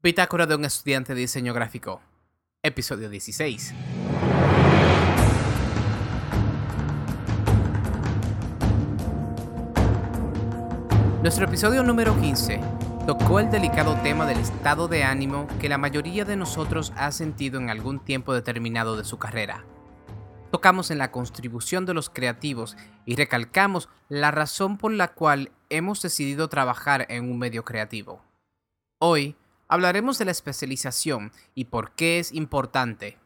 Bitácora de un estudiante de diseño gráfico, episodio 16. Nuestro episodio número 15 tocó el delicado tema del estado de ánimo que la mayoría de nosotros ha sentido en algún tiempo determinado de su carrera. Tocamos en la contribución de los creativos y recalcamos la razón por la cual hemos decidido trabajar en un medio creativo. Hoy hablaremos de la especialización y por qué es importante.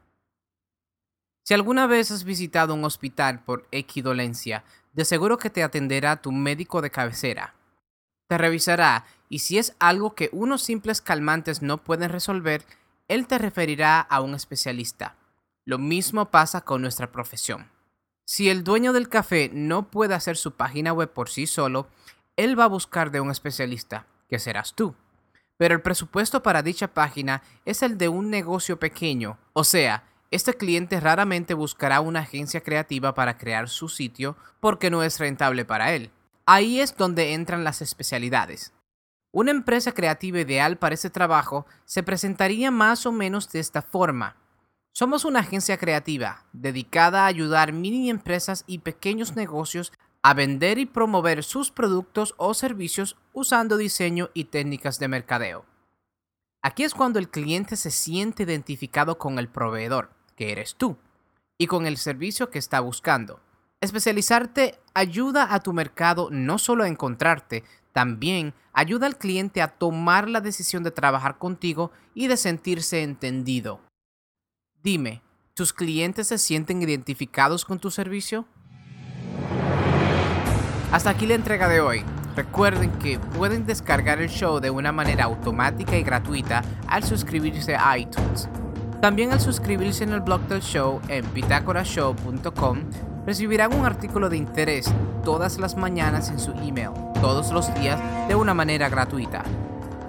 Si alguna vez has visitado un hospital por equidolencia, de seguro que te atenderá tu médico de cabecera. Te revisará y si es algo que unos simples calmantes no pueden resolver, él te referirá a un especialista. Lo mismo pasa con nuestra profesión. Si el dueño del café no puede hacer su página web por sí solo, él va a buscar de un especialista, que serás tú. Pero el presupuesto para dicha página es el de un negocio pequeño, o sea, este cliente raramente buscará una agencia creativa para crear su sitio porque no es rentable para él. Ahí es donde entran las especialidades. Una empresa creativa ideal para ese trabajo se presentaría más o menos de esta forma. Somos una agencia creativa dedicada a ayudar mini empresas y pequeños negocios a vender y promover sus productos o servicios usando diseño y técnicas de mercadeo. Aquí es cuando el cliente se siente identificado con el proveedor, que eres tú, y con el servicio que está buscando. Especializarte ayuda a tu mercado no solo a encontrarte, también ayuda al cliente a tomar la decisión de trabajar contigo y de sentirse entendido. Dime, ¿tus clientes se sienten identificados con tu servicio? Hasta aquí la entrega de hoy. Recuerden que pueden descargar el show de una manera automática y gratuita al suscribirse a iTunes. También al suscribirse en el blog del show en bitácorashow.com recibirán un artículo de interés todas las mañanas en su email, todos los días de una manera gratuita.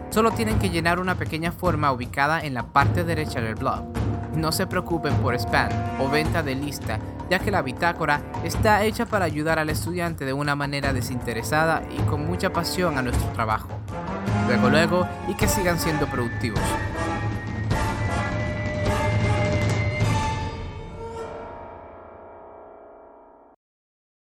Solo tienen que llenar una pequeña forma ubicada en la parte derecha del blog. No se preocupen por spam o venta de lista, ya que la bitácora está hecha para ayudar al estudiante de una manera desinteresada y con mucha pasión a nuestro trabajo. Luego, luego, y que sigan siendo productivos.